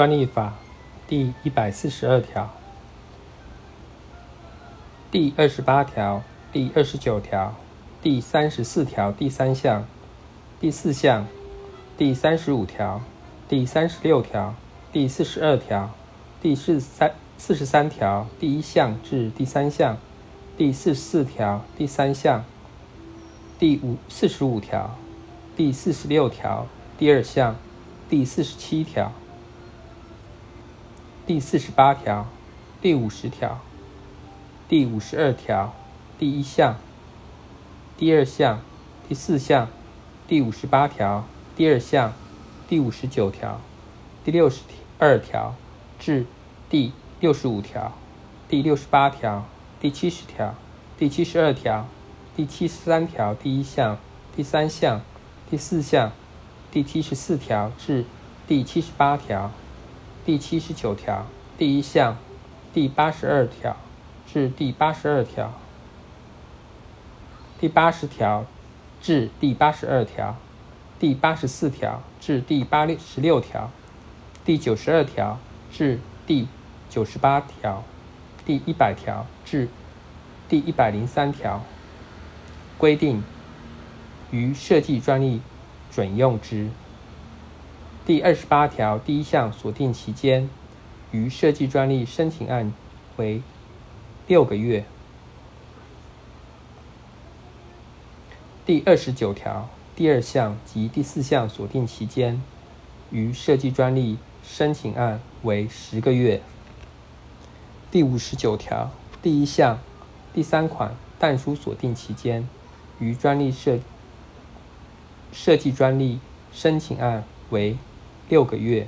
专利法第一百四十二条、第二十八条、第二十九条、第三十四条第三项、第四项、第三十五条、第三十六条、第四十二条、第四三四十三条第一项至第三项、第四十四条第三项、第五四十五条、第四十六条第二项、第四十七条。第四十八条、第五十条、第五十二条第一项、第二项、第四项、第五十八条第二项、第五十九条、第六十二条至第六十五条、第六十八条、第七十条、第七十二条、第七十三条第一项、第三项、第四项、第七十四条至第七十八条。第七十九条第一项，第八十二条至第八十二条，第八十条至第八十二条，第八十四条至第八十六条，第九十二条至第九十八条，第一百条至第一百零三条，规定于设计专利准用之。第二十八条第一项锁定期间，于设计专利申请案为六个月。第二十九条第二项及第四项锁定期间，于设计专利申请案为十个月。第五十九条第一项第三款但书锁定期间，于专利设设计专利申请案为。六个月。